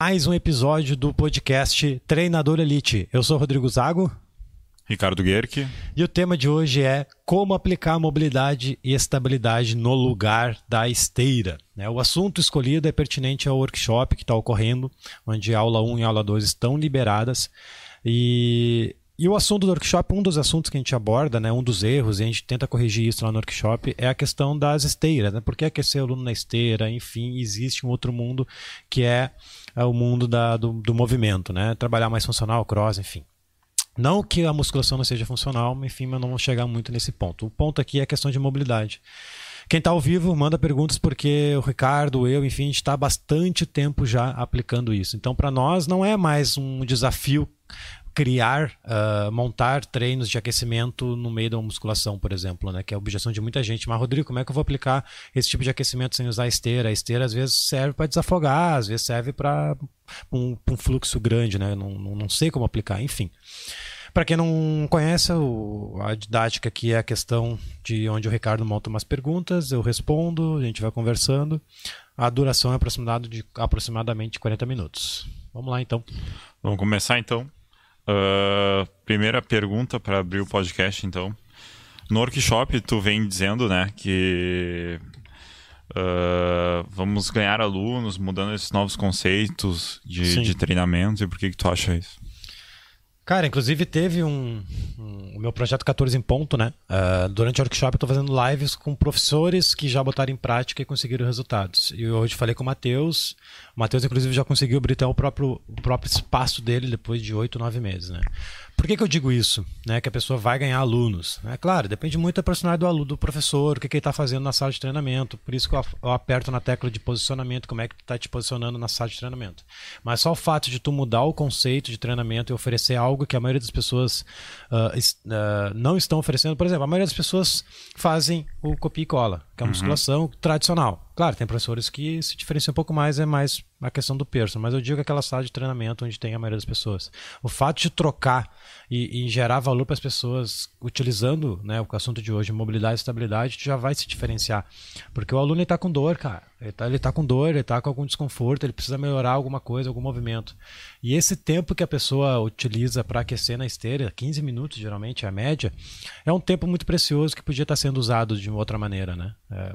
mais um episódio do podcast Treinador Elite. Eu sou o Rodrigo Zago. Ricardo Guerque. E o tema de hoje é como aplicar mobilidade e estabilidade no lugar da esteira. Né? O assunto escolhido é pertinente ao workshop que está ocorrendo, onde aula 1 e aula 2 estão liberadas. E e o assunto do workshop, um dos assuntos que a gente aborda, né, um dos erros, e a gente tenta corrigir isso lá no workshop, é a questão das esteiras. Né? Por que aquecer o aluno na esteira? Enfim, existe um outro mundo que é o mundo da, do, do movimento, né? Trabalhar mais funcional, cross, enfim. Não que a musculação não seja funcional, enfim, mas não vamos chegar muito nesse ponto. O ponto aqui é a questão de mobilidade. Quem está ao vivo, manda perguntas, porque o Ricardo, eu, enfim, a gente está há bastante tempo já aplicando isso. Então, para nós, não é mais um desafio criar, uh, montar treinos de aquecimento no meio da musculação, por exemplo, né? Que é a objeção de muita gente. Mas, Rodrigo, como é que eu vou aplicar esse tipo de aquecimento sem usar esteira? A esteira às vezes serve para desafogar, às vezes serve para um, um, fluxo grande, né? Não, não, não sei como aplicar, enfim. Para quem não conhece, o, a didática aqui é a questão de onde o Ricardo monta umas perguntas, eu respondo, a gente vai conversando. A duração é de aproximadamente 40 minutos. Vamos lá então. Vamos começar então. Uh, primeira pergunta para abrir o podcast, então. No workshop, tu vem dizendo, né, que uh, vamos ganhar alunos mudando esses novos conceitos de, de treinamento. E por que, que tu acha isso? Cara, inclusive teve um, um, o meu projeto 14 em ponto, né? Uh, durante o workshop eu estou fazendo lives com professores que já botaram em prática e conseguiram resultados. E hoje falei com o Matheus. O Matheus, inclusive, já conseguiu abrir o próprio, o próprio espaço dele depois de oito, nove meses, né? Por que, que eu digo isso? Né, que a pessoa vai ganhar alunos. É claro, depende muito da personalidade do aluno, do professor, o que, que ele está fazendo na sala de treinamento. Por isso que eu, aperto na tecla de posicionamento, como é que tu está te posicionando na sala de treinamento. Mas só o fato de tu mudar o conceito de treinamento e oferecer algo que a maioria das pessoas uh, uh, não estão oferecendo. Por exemplo, a maioria das pessoas fazem o copia e cola, que é uma uhum. musculação tradicional. Claro, tem professores que se diferenciam um pouco mais, é mais a questão do personal, mas eu digo aquela sala de treinamento onde tem a maioria das pessoas. O fato de trocar e, e gerar valor para as pessoas utilizando né, o assunto de hoje, mobilidade e estabilidade, já vai se diferenciar. Porque o aluno está com dor, cara. Ele está tá com dor, ele está com algum desconforto, ele precisa melhorar alguma coisa, algum movimento. E esse tempo que a pessoa utiliza para aquecer na esteira, 15 minutos geralmente é a média, é um tempo muito precioso que podia estar tá sendo usado de outra maneira, né? É,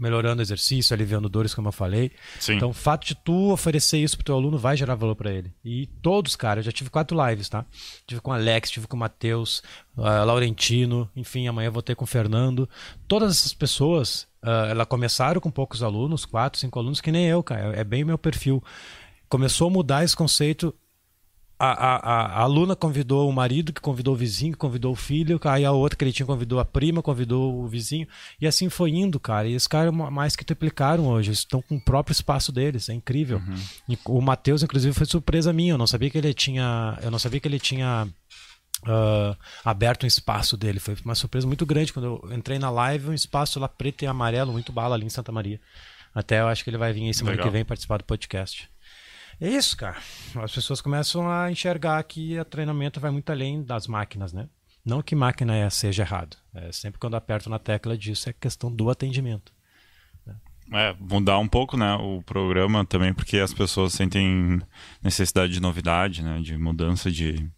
melhorando o exercício, aliviando dores, como eu falei. Sim. Então, o fato de tu oferecer isso pro teu aluno vai gerar valor para ele. E todos, cara, eu já tive quatro lives, tá? Tive com o Alex, tive com o Matheus, uh, Laurentino, enfim, amanhã eu vou ter com o Fernando. Todas essas pessoas, uh, elas começaram com poucos alunos, quatro, cinco alunos, que nem eu, cara. É bem o meu perfil. Começou a mudar esse conceito a, a, a, aluna convidou o marido, que convidou o vizinho, que convidou o filho, aí a outra que ele tinha convidou a prima, convidou o vizinho, e assim foi indo, cara. E os caras mais que triplicaram hoje, estão com o próprio espaço deles, é incrível. Uhum. o Matheus, inclusive, foi surpresa minha, eu não sabia que ele tinha. Eu não sabia que ele tinha. Uh, aberto um espaço dele. Foi uma surpresa muito grande quando eu entrei na live, um espaço lá preto e amarelo, muito bala ali em Santa Maria. Até eu acho que ele vai vir aí semana Legal. que vem participar do podcast. É isso, cara. As pessoas começam a enxergar que o treinamento vai muito além das máquinas, né? Não que máquina é, seja errado. É, sempre quando aperto na tecla disso é questão do atendimento. Né? É, mudar um pouco né, o programa também, porque as pessoas sentem necessidade de novidade, né, de mudança de,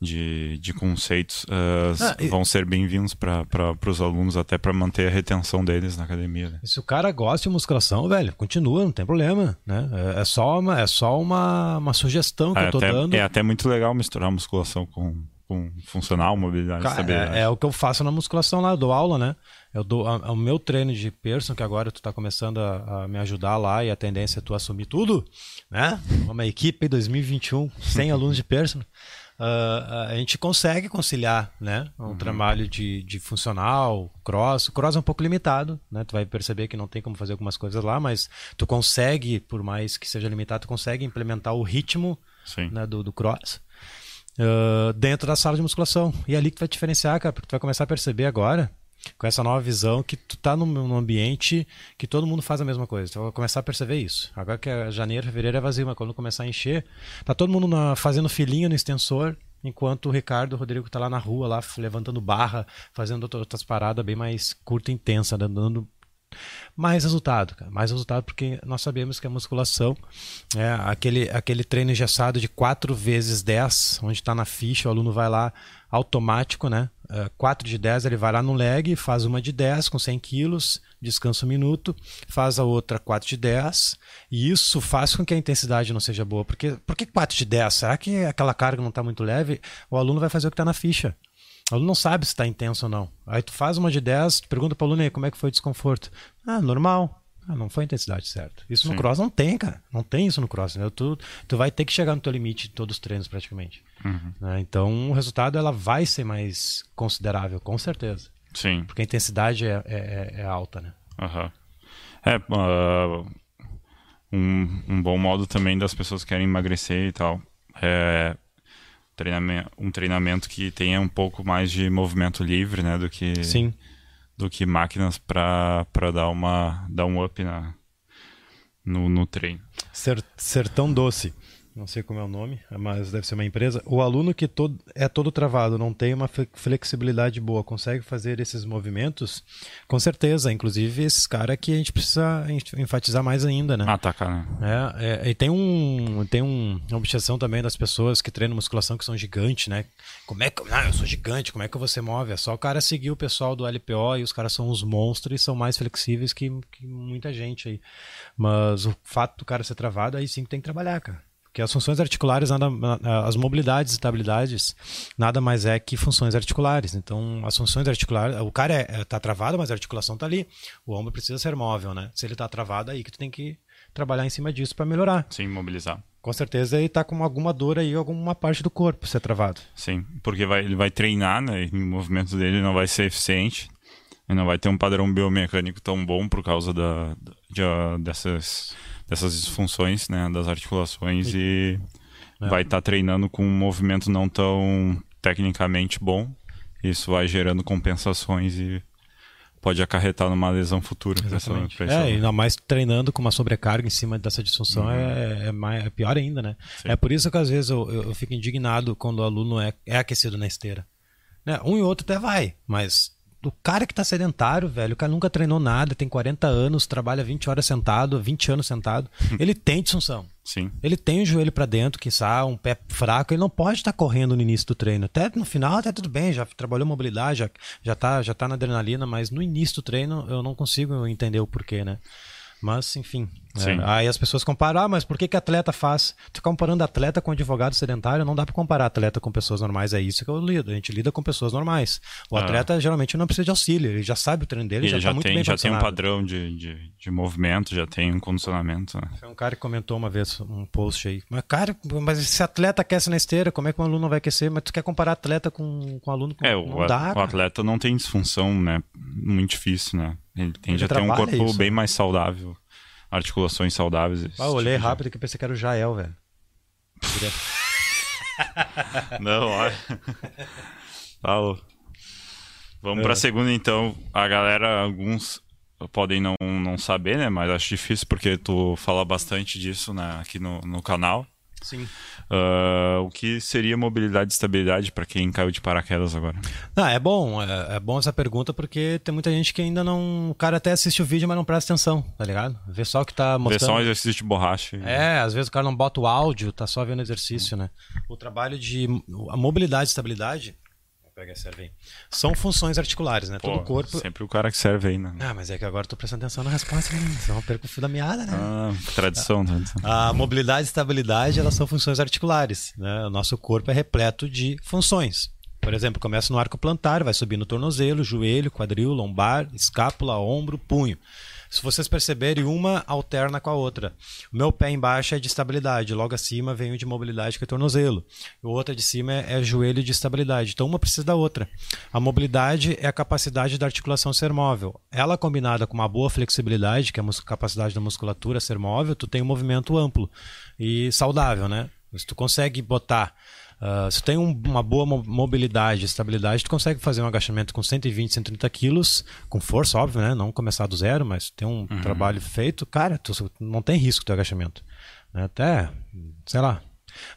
de, de conceitos uh, ah, e... vão ser bem-vindos para os alunos, até para manter a retenção deles na academia. Né? Se o cara gosta de musculação, velho, continua, não tem problema. Né? É, é só uma, é só uma, uma sugestão que é, eu tô até, dando. É até muito legal misturar musculação com, com funcional, mobilidade, Cara, estabilidade. É, é, o que eu faço na musculação lá, eu dou aula, né? Eu dou a, o meu treino de person, que agora tu tá começando a, a, me ajudar lá e a tendência é tu assumir tudo, né? Uma equipe 2021, 100 alunos de person uh, a gente consegue conciliar né, um uhum. trabalho de, de funcional, cross. O cross é um pouco limitado, né? Tu vai perceber que não tem como fazer algumas coisas lá, mas tu consegue, por mais que seja limitado, tu consegue implementar o ritmo né, do, do cross. Uh, dentro da sala de musculação. E é ali que tu vai diferenciar, cara, porque tu vai começar a perceber agora com essa nova visão que tu tá num, ambiente que todo mundo faz a mesma coisa. Tu vai começar a perceber isso. Agora que é janeiro, fevereiro é vazio, mas quando começar a encher, tá todo mundo na, fazendo filinha no extensor, enquanto o Ricardo o Rodrigo tá lá na rua, lá levantando barra, fazendo outras paradas bem mais curta e intensa, dando mais resultado, cara. Mais resultado porque nós sabemos que a musculação é aquele, aquele treino engessado de 4 vezes 10, onde está na ficha, o aluno vai lá automático, né? 4 de 10, ele vai lá no leg, faz uma de 10 com 100 quilos, descansa um minuto, faz a outra 4 de 10, e isso faz com que a intensidade não seja boa. Porque, por que 4 de 10? Será que aquela carga não está muito leve? O aluno vai fazer o que está na ficha. O aluno não sabe se está intenso ou não. Aí tu faz uma de 10, pergunta para o aluno aí como é que foi o desconforto. Ah, normal. Ah, não foi a intensidade certa. Isso Sim. no cross não tem, cara. Não tem isso no cross. Né? Tu, tu vai ter que chegar no teu limite de todos os treinos praticamente. Uhum. Né? Então o resultado ela vai ser mais considerável, com certeza. Sim. Porque a intensidade é, é, é alta, né? Uhum. É, uh, um, um bom modo também das pessoas que querem emagrecer e tal é treinamento, um treinamento que tenha um pouco mais de movimento livre, né, do que Sim. Do que máquinas para dar uma dar um up na no, no treino. Ser, sertão doce não sei como é o nome, mas deve ser uma empresa. O aluno que todo, é todo travado, não tem uma flexibilidade boa, consegue fazer esses movimentos, com certeza. Inclusive, esses caras que a gente precisa enfatizar mais ainda, né? Atacar, né? É, é, e tem, um, tem um, uma objeção também das pessoas que treinam musculação que são gigantes, né? Como é que. Ah, eu sou gigante, como é que você move? É só o cara seguir o pessoal do LPO e os caras são uns monstros e são mais flexíveis que, que muita gente aí. Mas o fato do cara ser travado, aí sim que tem que trabalhar, cara. Porque as funções articulares, nada, as mobilidades e estabilidades, nada mais é que funções articulares. Então, as funções articulares, o cara está é, é, tá travado, mas a articulação está ali. O ombro precisa ser móvel, né? Se ele está travado, aí que tu tem que trabalhar em cima disso para melhorar. Sim, mobilizar. Com certeza ele está com alguma dor aí, alguma parte do corpo ser travado. Sim, porque vai, ele vai treinar, né? E o movimento dele não vai ser eficiente. Ele não vai ter um padrão biomecânico tão bom por causa da, de, dessas dessas disfunções né, das articulações e, é. vai estar tá treinando com um movimento não tão tecnicamente bom. Isso vai gerando compensações e pode acarretar numa lesão futura. Exatamente. Essa, é, ainda mais treinando com uma sobrecarga em cima dessa disfunção uhum. é, é, mais, é, pior ainda, né? Sim. É por isso que às vezes eu, eu, fico indignado quando o aluno é, é aquecido na esteira. Né? Um e outro até vai, mas do cara que tá sedentário, velho, o cara nunca treinou nada, tem 40 anos, trabalha 20 horas sentado, 20 anos sentado, ele tem disfunção. Sim. Ele tem o joelho para dentro, que sabe, um pé fraco, ele não pode estar tá correndo no início do treino. Até no final até tudo bem, já trabalhou mobilidade, já, já, tá, já tá na adrenalina, mas no início do treino eu não consigo entender o porquê, né? Mas, enfim. É, aí as pessoas comparam, ah, mas por que, que atleta faz? Tu comparando atleta com advogado sedentário, não dá para comparar atleta com pessoas normais. É isso que eu lido. A gente lida com pessoas normais. O ah. atleta geralmente não precisa de auxílio, ele já sabe o treino dele, ele já, já tá muito tem, bem Já tem um padrão de, de, de, movimento, já tem um condicionamento. Né? Foi um cara que comentou uma vez um post aí. Mas, cara, mas se atleta aquece na esteira, como é que um aluno vai aquecer? Mas tu quer comparar atleta com, com aluno? Com, é, o, dá, o atleta não tem disfunção, né? Muito difícil, né? Ele, tem, ele já tem um corpo isso, bem né? mais saudável articulações saudáveis. Ah, eu olhei tipo rápido de... que pensei que era o Jael, velho. Não, olha. Falou. Vamos é. para a segunda, então. A galera, alguns podem não, não saber, né? Mas acho difícil porque tu fala bastante disso né, aqui no, no canal. Sim. Uh, o que seria mobilidade e estabilidade para quem caiu de paraquedas agora? Ah, é bom, é, é, bom essa pergunta porque tem muita gente que ainda não. O cara até assiste o vídeo, mas não presta atenção, tá ligado? Vê só o que tá mostrando. Vê só um exercício de borracha. É, às vezes o cara não bota o áudio, tá só vendo exercício, né? O trabalho de. A mobilidade e estabilidade pega e serve aí. São funções articulares, né? Pô, Todo o corpo. Sempre o cara que serve aí, né? Ah, mas é que agora eu tô prestando atenção na resposta, né? Senão eu perco o fio da meada, né? Ah, tradição, tradição. A mobilidade e estabilidade, elas são funções articulares. Né? O nosso corpo é repleto de funções. Por exemplo, começa no arco plantar, vai subir no tornozelo, joelho, quadril, lombar, escápula, ombro, punho. Se vocês perceberem, uma alterna com a outra. O meu pé embaixo é de estabilidade, logo acima vem o de mobilidade, que é tornozelo. O outro de cima é, é joelho de estabilidade. Então, uma precisa da outra. A mobilidade é a capacidade da articulação ser móvel. Ela combinada com uma boa flexibilidade, que é a capacidade da musculatura ser móvel, tu tem um movimento amplo e saudável, né? Se tu consegue botar Uh, se tem um, uma boa mobilidade, estabilidade, tu consegue fazer um agachamento com 120, 130 quilos, com força, óbvio, né? Não começar do zero, mas tem um uhum. trabalho feito, cara, tu não tem risco do agachamento. Né? Até, sei lá,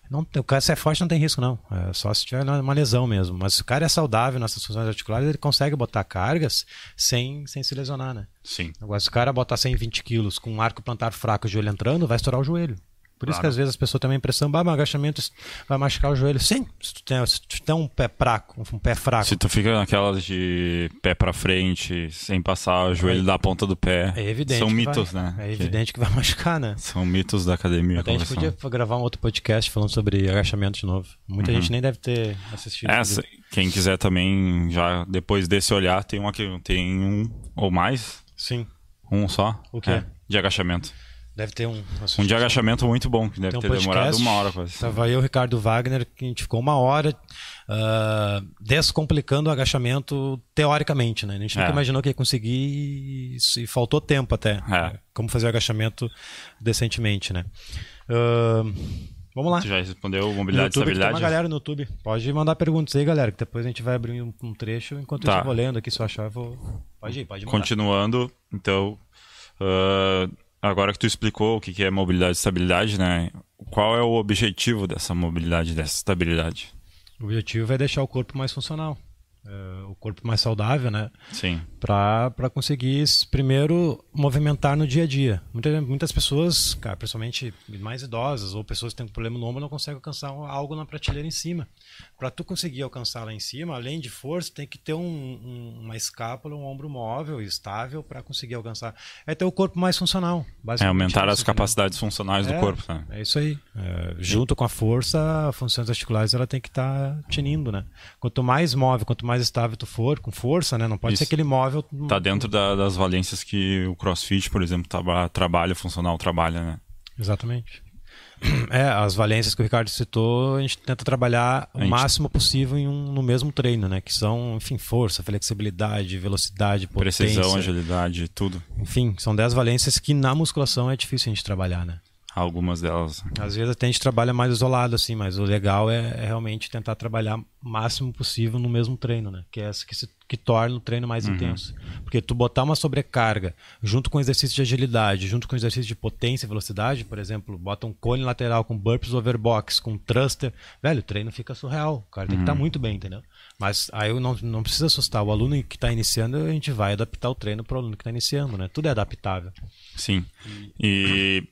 Não, o cara se é forte não tem risco não, é só se tiver uma lesão mesmo. Mas se o cara é saudável nessas funções articulares, ele consegue botar cargas sem, sem se lesionar, né? Sim. Agora, se o cara botar 120 quilos com um arco plantar fraco, o joelho entrando, vai estourar o joelho. Por isso Claro. que às vezes as pessoas têm uma impressão, bah, mas agachamento vai machucar o joelho. Sim, se tu tem, se tu tem um pé fraco, um pé fraco, Se tu fica naquelas de pé pra frente, sem passar o joelho da ponta do pé, é evidente. são que mitos, vai, né? É Que evidente que vai machucar, né? São mitos da academia. Até a gente podia gravar um outro podcast falando sobre agachamento de novo. Muita gente nem deve ter assistido. Uhum. Essa, quem quiser também, já depois desse olhar, tem, uma, que- tem um ou mais, Sim, um só. O quê? É, de agachamento. Deve ter um. Um de agachamento muito bom, que deve um ter demorado podcast, uma hora quase. Tava eu Ricardo Wagner, que a gente ficou uma hora ah, descomplicando o agachamento teoricamente, né? A gente nunca É. imaginou que ia conseguir e, faltou tempo até. É. Como fazer o agachamento decentemente, né? Ah, vamos lá. Tu já respondeu mobilidade e YouTube, tem uma estabilidade? galera no YouTube. Pode mandar perguntas aí, galera, que depois a gente vai abrir um, um trecho. Enquanto Tá. eu vou lendo aqui, se eu achar, eu vou. Pode ir, pode mandar. Continuando, então, ah, agora que tu explicou o que é mobilidade e estabilidade, né? Qual é o objetivo dessa mobilidade, dessa estabilidade? O objetivo é deixar o corpo mais funcional. É, o corpo mais saudável, né? Sim, para conseguir primeiro movimentar no dia a dia. Muitas, muitas pessoas, cara, principalmente mais idosas ou pessoas que têm um problema no ombro não conseguem alcançar algo na prateleira em cima. Para tu conseguir alcançar lá em cima, além de força, tem que ter um, um- uma escápula, um ombro móvel e estável para conseguir alcançar. É ter o corpo mais funcional, é basicamente. aumentar isso, as capacidades funcionais do É, corpo, né? É isso aí. É, junto com a força, as funções articulares ela tem que estar tinindo, né? Quanto mais móvel, quanto mais estável tu for, com força, né? Não pode Isso. ser aquele móvel. Tá dentro da- das valências que o CrossFit, por exemplo, traba- trabalha, funcional trabalha, né? Exatamente. É, as valências que o Ricardo citou, a gente tenta trabalhar o gente- máximo possível em um, no mesmo treino, né? Que são, enfim, força, flexibilidade, velocidade, potência. Precisão, agilidade, tudo. Enfim, são 10 valências que na musculação é difícil a gente trabalhar, né? Algumas delas. Às vezes até a gente trabalha mais isolado, assim, mas o legal é, é realmente tentar trabalhar o máximo possível no mesmo treino, né? Que é essa que, se, que torna o treino mais intenso. Porque tu botar uma sobrecarga junto com exercício de agilidade, junto com exercício de potência e velocidade, por exemplo, bota um cone lateral com burpees overbox, com thruster, velho, o treino fica surreal. O cara tem que estar muito bem, entendeu? Mas aí eu não, não precisa assustar. O aluno que está iniciando, a gente vai adaptar o treino para o aluno que está iniciando, né? Tudo é adaptável. Sim. E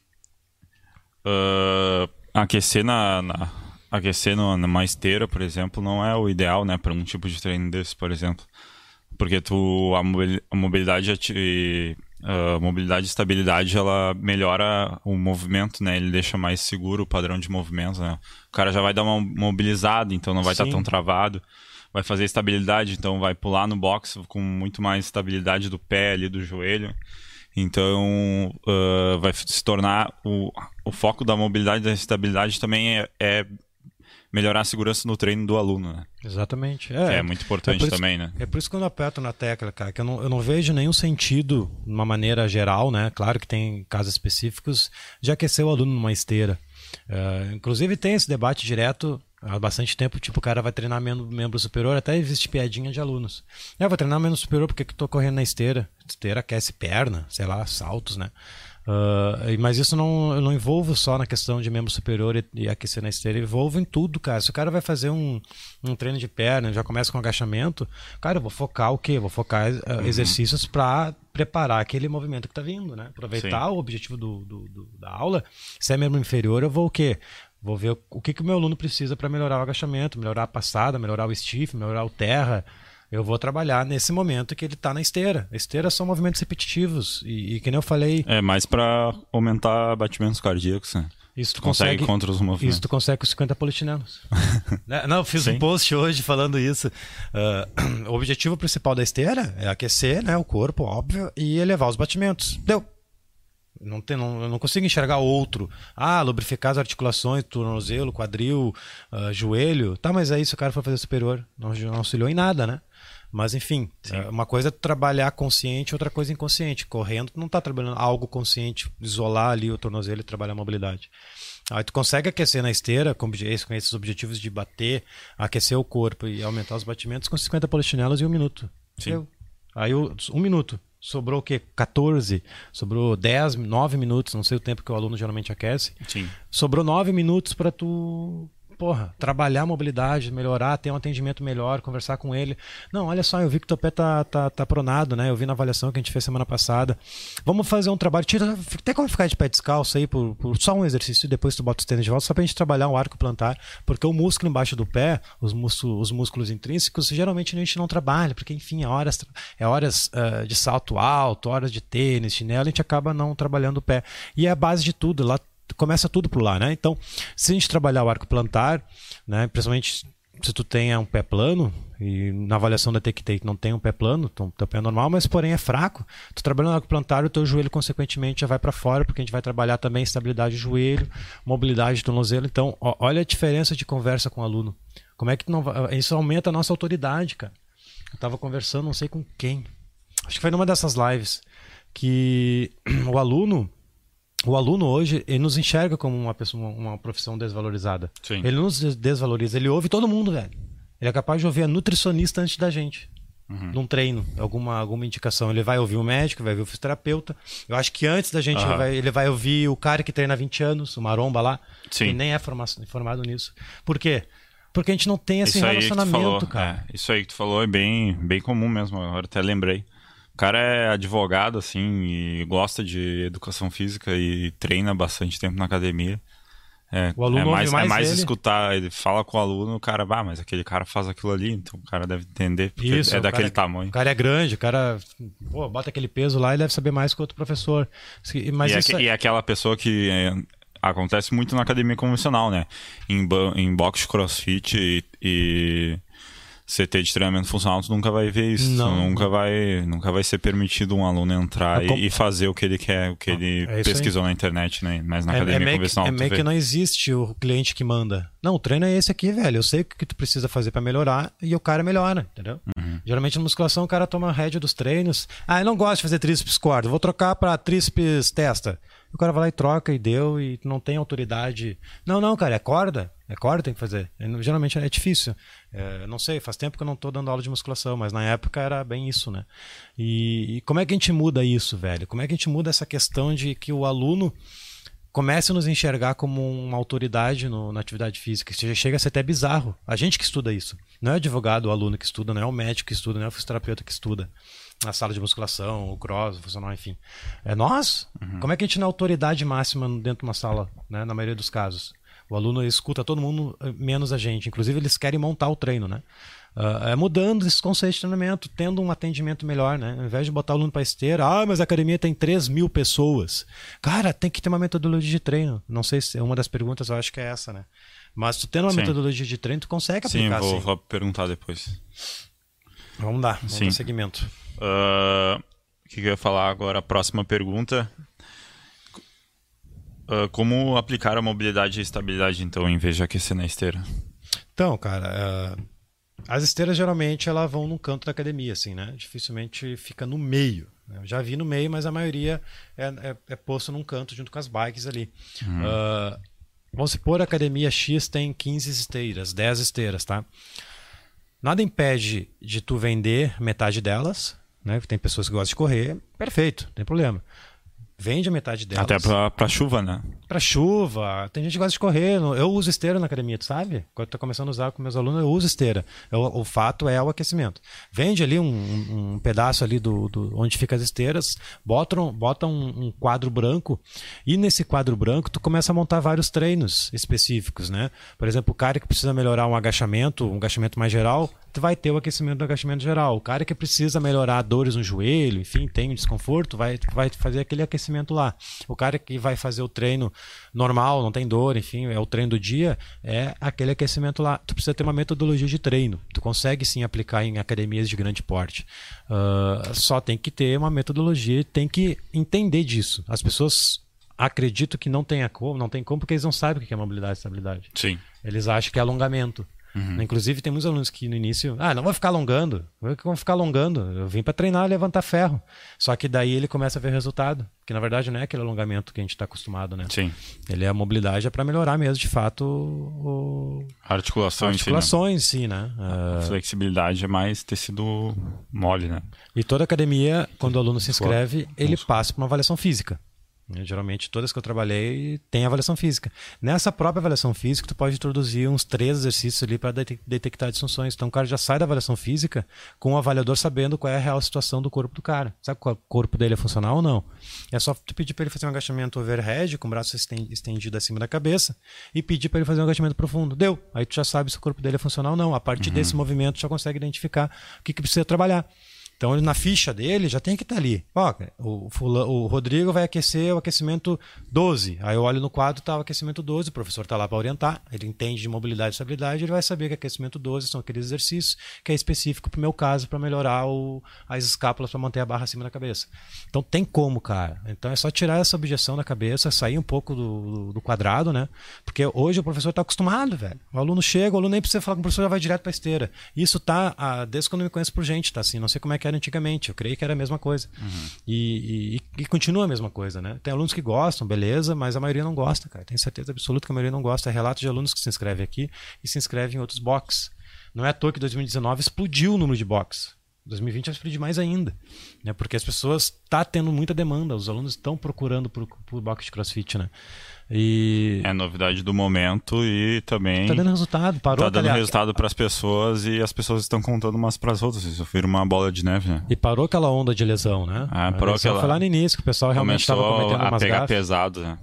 ah, aquecer na, na- aquecer no- numa esteira, por exemplo, não é o ideal, né, para um tipo de treino desse, por exemplo, porque tu a, mobili- a mobilidade ati- a mobilidade e estabilidade ela melhora o movimento, né? Ele deixa mais seguro o padrão de movimento, né? O cara já vai dar uma mobilizada, então não vai estar Sim. tão travado. Vai fazer estabilidade, então vai pular no box com muito mais estabilidade do pé ali, do joelho. Então, ah, vai se tornar o, o foco da mobilidade e da estabilidade também é, é melhorar a segurança no treino do aluno, né? Exatamente. É, muito importante por isso- também, né? É por isso que eu aperto na tecla, cara, que eu não, eu não vejo nenhum sentido, de uma maneira geral, né? Claro que tem casos específicos, de aquecer o aluno numa esteira. Eh, inclusive tem esse debate direto há bastante tempo, tipo, o cara vai treinar membro, membro superior, até existe piadinha de alunos. É, eu vou treinar membro superior porque tô correndo na esteira. Esteira aquece perna, sei lá, saltos, né? E- mas isso não, eu não envolvo só na questão de membro superior e, e aquecer na esteira, eu envolvo em tudo, cara. Se o cara vai fazer um, um treino de perna, já começa com agachamento, cara, eu vou focar o quê? Eu vou focar ah, exercícios para preparar aquele movimento que tá vindo, né? Aproveitar o objetivo do, do- do- da aula. Se é membro inferior, eu vou o quê? Vou ver o, que, que o meu aluno precisa para melhorar o agachamento, melhorar a passada, melhorar o stiff, melhorar o terra. Eu vou trabalhar nesse momento que ele está na esteira. Esteira são movimentos repetitivos. E, e que nem eu falei, É mais para aumentar batimentos cardíacos, né? isso tu Consegue, consegue, contra os movimentos. isso tu consegue com 50 polichinelos. Né? Não, eu fiz Sim. um post hoje falando isso. Ah, o objetivo principal da esteira é aquecer né, o corpo, óbvio, e elevar os batimentos. Deu. Não tem, não, eu não consigo enxergar outro. Ah, lubrificar as articulações, tornozelo, quadril, ah, joelho. Tá, mas aí se o cara for fazer superior, não, não auxiliou em nada, né? Mas enfim, é, uma coisa é trabalhar consciente, outra coisa inconsciente. Correndo, tu não tá trabalhando algo consciente, isolar ali o tornozelo e trabalhar a mobilidade. Aí tu consegue aquecer na esteira com, com esses objetivos de bater, aquecer o corpo e aumentar os batimentos com 50 polichinelos em um minuto. Sim. Aí um minuto. Sobrou o quê? 14, sobrou 10, 9 minutos, não sei o tempo que o aluno geralmente aquece. Sim. Sobrou 9 minutos para tu porra, trabalhar a mobilidade, melhorar, ter um atendimento melhor, conversar com ele. Não, olha só, eu vi que teu pé tá, tá, tá pronado, né? Eu vi na avaliação que a gente fez semana passada. Vamos fazer um trabalho, tira, até como ficar de pé descalço aí por, por só um exercício e depois tu bota os tênis de volta, só pra gente trabalhar um arco plantar, porque o músculo embaixo do pé, os músculos, os músculos intrínsecos, geralmente a gente não trabalha, porque enfim, é horas, é horas uh, de salto alto, horas de tênis, chinelo, a gente acaba não trabalhando o pé. E é a base de tudo, lá começa tudo por lá, né? Então, se a gente trabalhar o arco plantar, né, principalmente se tu tem um pé plano, e na avaliação da Take não tem um pé plano, então teu pé é normal, mas porém é fraco, tu trabalhando no arco plantar, o teu joelho consequentemente já vai para fora, porque a gente vai trabalhar também estabilidade do joelho, mobilidade do tornozelo. Então, ó, olha a diferença de conversa com o aluno. Como é que não isso aumenta a nossa autoridade, cara. Eu tava conversando, não sei com quem. Acho que foi numa dessas lives que o aluno o aluno hoje ele nos enxerga como uma pessoa, uma profissão desvalorizada. Sim. Ele nos desvaloriza, ele ouve todo mundo, velho. Ele é capaz de ouvir a nutricionista antes da gente. Uhum. Num treino, alguma, alguma indicação. Ele vai ouvir o médico, vai ouvir o fisioterapeuta. Eu acho que antes da gente, uhum. ele, vai, ele, vai, ouvir o cara que treina há 20 anos, o maromba lá. Sim. E nem é formado, formado nisso. Por quê? Porque a gente não tem esse isso relacionamento, cara. É, isso aí que tu falou é bem, bem comum mesmo. Agora até lembrei. O cara é advogado, assim, e gosta de educação física e treina bastante tempo na academia. É, o aluno é mais, mais, é mais ele. escutar, ele fala com o aluno, o cara, ah, mas aquele cara faz aquilo ali, então o cara deve entender, porque Isso, é daquele cara, tamanho. O cara é grande, o cara pô, bota aquele peso lá e deve saber mais que outro professor. Mas e, isso... é, e é aquela pessoa que é, acontece muito na academia convencional, né? Em, em boxe crossfit e, e CT de treinamento funcional, tu nunca vai ver isso. Não. Nunca vai, nunca vai ser permitido um aluno entrar é e, e, fazer o que ele quer, o que ele é pesquisou na internet, né? Mas na é, academia é convencional. Que, é meio que não existe o cliente que manda. Não, o treino é esse aqui, velho. Eu sei o que tu precisa fazer para melhorar e o cara melhora, entendeu? Uhum. Geralmente na musculação o cara toma a rédea dos treinos. Ah, eu não gosto de fazer tríceps corda, vou trocar para tríceps testa. O cara vai lá e troca e deu e não tem autoridade. Não, não, cara, é corda. É corda tem que fazer. É, geralmente é difícil. É, não sei, faz tempo que eu não estou dando aula de musculação, mas na época era bem isso, né? E, e, como é que a gente muda isso, velho? Como é que a gente muda essa questão de que o aluno comece a nos enxergar como uma autoridade no, na atividade física? Isso chega a ser até bizarro. A gente que estuda isso. Não é o advogado, o aluno que estuda, não é o médico que estuda, não é o fisioterapeuta que estuda na sala de musculação, o cross, o funcional, enfim. É nós? Uhum. Como é que a gente não é autoridade máxima dentro de uma sala, né, na maioria dos casos? O aluno escuta todo mundo, eh, menos a gente. Inclusive, eles querem montar o treino, né? Uh, é mudando esse conceito de treinamento, tendo um atendimento melhor, né? Ao invés de botar o aluno para esteira, ah, mas a academia tem 3 mil pessoas. Cara, tem que ter uma metodologia de treino. Não sei se é uma das perguntas, eu acho que é essa, né? Mas tu tendo uma Sim. metodologia de treino, tu consegue aplicar. Sim, vou, assim. vou perguntar depois. Vamos dar, vamos Sim. dar segmento. Uh, o que eu ia falar agora? A próxima pergunta. Uh, como aplicar a mobilidade e estabilidade, então, em vez de aquecer na esteira? Então, cara, uh, as esteiras geralmente elas vão no canto da academia, assim, né? Dificilmente fica no meio. Eu já vi no meio, mas a maioria é, é, é posto num canto junto com as bikes ali. Uh, vamos supor a academia X tem 15 esteiras, 10 esteiras, tá? Nada impede de tu vender metade delas né? Tem pessoas que gostam de correr, perfeito, não tem problema. Vende a metade delas. Até pra chuva, né? Pra chuva. Tem gente que gosta de correr. Eu uso esteira na academia, tu sabe? Quando eu tô começando a usar com meus alunos, eu uso esteira. Eu, o fato é o aquecimento. Vende ali um, um pedaço ali do, do, onde fica as esteiras, bota, um, bota um, um, quadro branco e nesse quadro branco tu começa a montar vários treinos específicos, né? Por exemplo, o cara que precisa melhorar um agachamento, um agachamento mais geral, vai ter o aquecimento do agachamento geral. O cara que precisa melhorar dores no joelho, enfim, tem um desconforto, vai, vai fazer aquele aquecimento lá. O cara que vai fazer o treino normal, não tem dor, enfim, é o treino do dia, é aquele aquecimento lá. Tu precisa ter uma metodologia de treino. Tu consegue sim aplicar em academias de grande porte. Uh, só tem que ter uma metodologia, tem que entender disso. As pessoas acreditam que não tem como, não tem como porque eles não sabem o que é mobilidade e estabilidade. Sim. Eles acham que é alongamento. Uhum. Inclusive, tem muitos alunos que no início, ah, não vou ficar alongando, vou ficar alongando, eu vim para treinar e levantar ferro. Só que daí ele começa a ver resultado, que na verdade não é aquele alongamento que a gente está acostumado, né? Sim. Ele é a mobilidade é para melhorar mesmo, de fato, o... a articulação, articulação em si, né? A uh... flexibilidade é mais tecido mole, né? E toda academia, quando o aluno se inscreve, ele passa por uma avaliação física. Né, geralmente, todas que eu trabalhei tem avaliação física. Nessa própria avaliação física, tu pode introduzir uns três exercícios ali para detectar disfunções. Então, o cara já sai da avaliação física com o avaliador sabendo qual é a real situação do corpo do cara. Sabe qual o corpo dele é funcional ou não? É só tu pedir para ele fazer um agachamento overhead, com o braço estendido acima da cabeça, e pedir para ele fazer um agachamento profundo. Deu! Aí tu já sabe se o corpo dele é funcional ou não. A partir uhum. desse movimento, tu já consegue identificar o que, que precisa trabalhar. Então, na ficha dele já tem que estar tá ali. Ó, o, o Rodrigo vai aquecer o aquecimento 12. Aí eu olho no quadro, tá o aquecimento 12, o professor está lá para orientar, ele entende de mobilidade e estabilidade, ele vai saber que aquecimento 12 são aqueles exercícios que é específico para o meu caso, para melhorar o, as escápulas, para manter a barra acima da cabeça. Então tem como, cara. Então é só tirar essa objeção da cabeça, sair um pouco do, do quadrado, né? Porque hoje o professor está acostumado, velho. O aluno chega, o aluno nem precisa falar com o professor, já vai direto para esteira. Isso tá, ah, desde quando eu me conheço por gente, tá assim, não sei como é que era antigamente. Eu creio que era a mesma coisa. Uhum. E, e, e, continua a mesma coisa, né? Tem alunos que gostam, beleza, mas a maioria não gosta, cara. Tenho certeza absoluta que a maioria não gosta. É relato de alunos que se inscrevem aqui e se inscrevem em outros box. Não é à toa que 2019 explodiu o número de box. 2020 vai explodir mais ainda, né? Porque as pessoas estão tá tendo muita demanda, os alunos estão procurando por, por box de CrossFit, né? E... É novidade do momento e também. Tá dando resultado, parou. Tá dando resultado para as pessoas e as pessoas estão contando umas para as outras. Isso vira uma bola de neve, né? E parou aquela onda de lesão, né? Ah, parou aquela. Foi lá no início que o pessoal realmente estava cometendo a umas pegar pesado, né?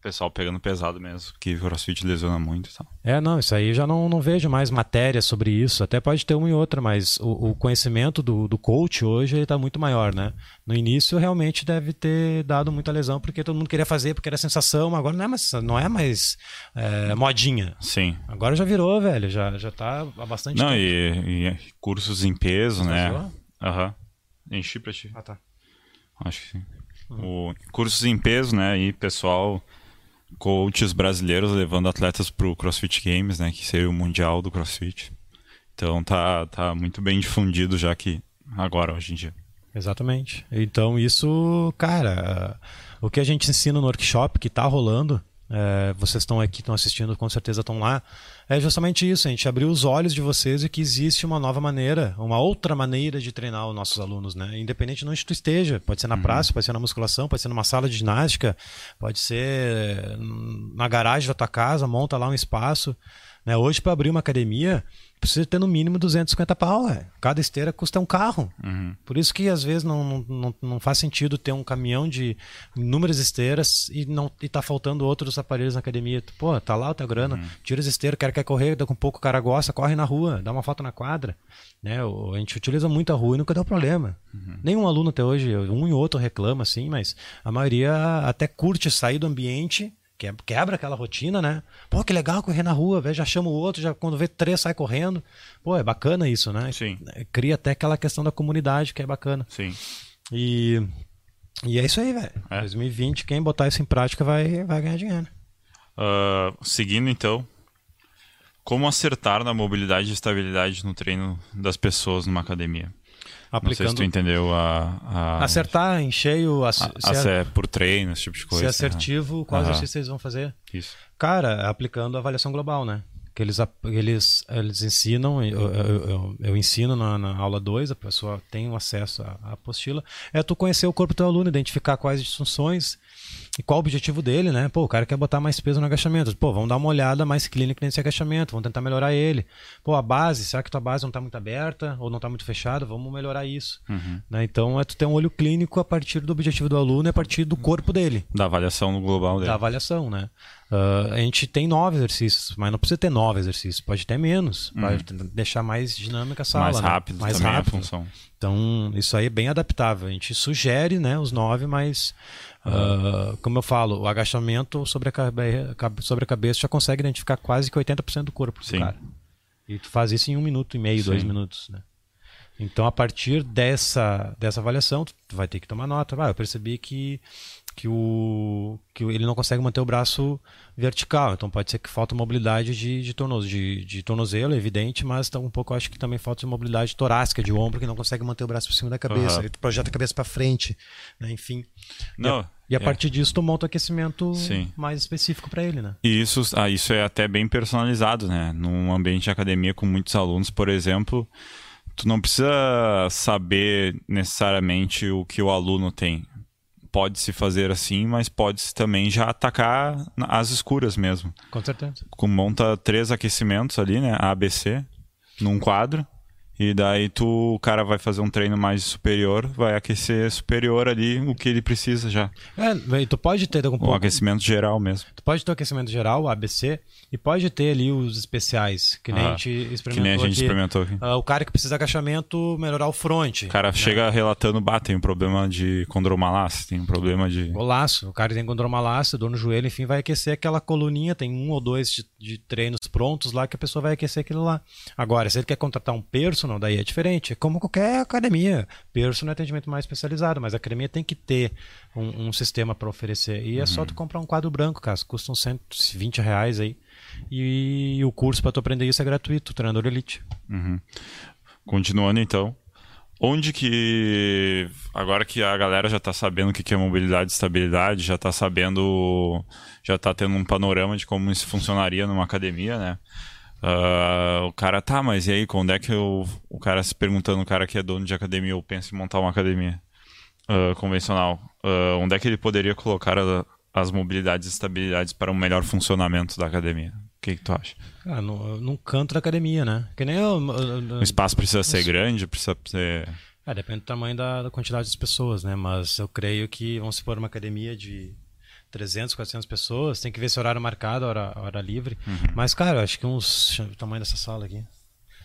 Pessoal pegando pesado mesmo, que o crossfit lesiona muito e tal. É, não, isso aí já não, não vejo mais matéria sobre isso. Até pode ter uma e outra, mas o, o conhecimento do, do coach hoje está muito maior, né? No início realmente deve ter dado muita lesão, porque todo mundo queria fazer, porque era sensação, agora não é mais, não é mais é, modinha. Sim. Agora já virou, velho, já, já tá há bastante não, tempo. E, e cursos em peso, né? Aham. Uhum. Enchi pra ti. Ah, tá. Acho que sim. Uhum. O, cursos em peso, né? E pessoal coaches brasileiros levando atletas para o CrossFit Games, né, que seria o mundial do CrossFit. Então tá, tá muito bem difundido já que agora hoje em dia. Exatamente. Então isso, cara, o que a gente ensina no workshop que está rolando é, vocês estão aqui, estão assistindo, com certeza estão lá. É justamente isso, a gente abriu os olhos de vocês e que existe uma nova maneira, uma outra maneira de treinar os nossos alunos, né? Independente de onde tu esteja, pode ser na uhum. praça, pode ser na musculação, pode ser numa sala de ginástica, pode ser na garagem da tua casa, monta lá um espaço. Né? Hoje, para abrir uma academia, precisa ter no mínimo 250 pau. Véio. Cada esteira custa um carro. Uhum. Por isso que às vezes não, não, não faz sentido ter um caminhão de inúmeras esteiras e não e tá faltando outros aparelhos na academia. Pô, tá lá o teu grana, uhum. tira as esteiras, quer quer correr, daqui um pouco o cara gosta, corre na rua, dá uma foto na quadra. Né? A gente utiliza muito a rua e nunca deu problema. Uhum. Nenhum aluno até hoje, um e outro reclama, assim, mas a maioria até curte sair do ambiente quebra aquela rotina, né? Pô, que legal correr na rua, já chama o outro, já quando vê três sai correndo. Pô, é bacana isso, né? Sim. Cria até aquela questão da comunidade que é bacana. Sim. E, e é isso aí, velho. É. 2020, quem botar isso em prática vai, vai ganhar dinheiro. Uh, seguindo então, como acertar na mobilidade e estabilidade no treino das pessoas numa academia? Aplicando... Não sei se tu entendeu a... a... Acertar em cheio... A, a, se é por treino, esse tipo de coisa. Ser assertivo, qual uhum. exercício eles vão fazer? Isso. Cara, aplicando a avaliação global, né? Que eles, eles, eles ensinam, eu, eu, eu, eu ensino na, na aula 2, a pessoa tem acesso à, à apostila, é tu conhecer o corpo do teu aluno, identificar quais disfunções e qual o objetivo dele, né? Pô, o cara quer botar mais peso no agachamento. Pô, vamos dar uma olhada mais clínica nesse agachamento, vamos tentar melhorar ele. Pô, a base, será que tua base não está muito aberta ou não está muito fechada? Vamos melhorar isso. Uhum. Né? Então, é tu ter um olho clínico a partir do objetivo do aluno e a partir do corpo dele. Da avaliação global dele. Da avaliação, né? Uh, a gente tem nove exercícios, mas não precisa ter nove exercícios, pode ter menos, uhum. pode deixar mais dinâmica a sala. Mais né? rápido né? mais também rápido. a função. Então, isso aí é bem adaptável. A gente sugere né, os nove, mas Uh, como eu falo, o agachamento sobre a, cabe sobre a cabeça já consegue identificar quase que 80% do corpo Sim. do cara. E tu faz isso em um minuto e meio, Sim. dois minutos, né? Então, a partir dessa, dessa avaliação, tu vai ter que tomar nota. Ah, eu percebi que que o que ele não consegue manter o braço vertical. Então pode ser que falta mobilidade de, de, de, de tornozelo, é evidente, mas um pouco acho que também falta de mobilidade torácica de ombro, que não consegue manter o braço por cima da cabeça. Uhum. Ele projeta a cabeça para frente, né? enfim. Não, e a, e a é. partir disso tu monta o aquecimento Sim. mais específico para ele, né? E isso, ah, isso é até bem personalizado, né? Num ambiente de academia com muitos alunos, por exemplo, tu não precisa saber necessariamente o que o aluno tem pode-se fazer assim, mas pode-se também já atacar as escuras mesmo. Com certeza. Com, monta três aquecimentos ali, né? A, B, C, num quadro. E daí tu, o cara vai fazer um treino mais superior, vai aquecer superior ali o que ele precisa já. É, tu pode ter um pouco... O aquecimento geral mesmo. Tu pode ter o aquecimento geral, ABC, e pode ter ali os especiais, que nem ah, a gente experimentou Que nem a gente aqui. experimentou aqui. Uh, o cara que precisa de agachamento, melhorar o front. O cara né? chega relatando, bah, tem um problema de condromalácia, tem um problema de... Golaço. O cara tem condromalácia, dor no joelho, enfim, vai aquecer aquela coluninha, tem um ou dois de, de treinos prontos lá que a pessoa vai aquecer aquilo lá. Agora, se ele quer contratar um personal, personal, daí é diferente. É como qualquer academia. Personal é atendimento mais especializado, mas a academia tem que ter um, um sistema para oferecer. E é só tu comprar um quadro branco, cara. Custa uns 120 reais aí. E, e o curso para tu aprender isso é gratuito, treinador elite. Uhum. Continuando então. Onde que. Agora que a galera já está sabendo o que é mobilidade e estabilidade, já está sabendo. Já está tendo um panorama de como isso funcionaria numa academia, né? Uh, o cara, tá, mas e aí, quando é que eu, o cara se perguntando, o cara que é dono de academia, ou pensa em montar uma academia uh, convencional, uh, onde é que ele poderia colocar a, as mobilidades e estabilidades para um melhor funcionamento da academia? O que, que tu acha? Ah, no, num canto da academia, né? Que nem eu, o espaço precisa ser grande, precisa ser. É, depende do tamanho da, da quantidade de pessoas, né? Mas eu creio que, vamos supor, uma academia de 300, 400 pessoas, tem que ver se horário marcado, hora, hora livre. Uhum. Mas, cara, acho que uns. O tamanho dessa sala aqui.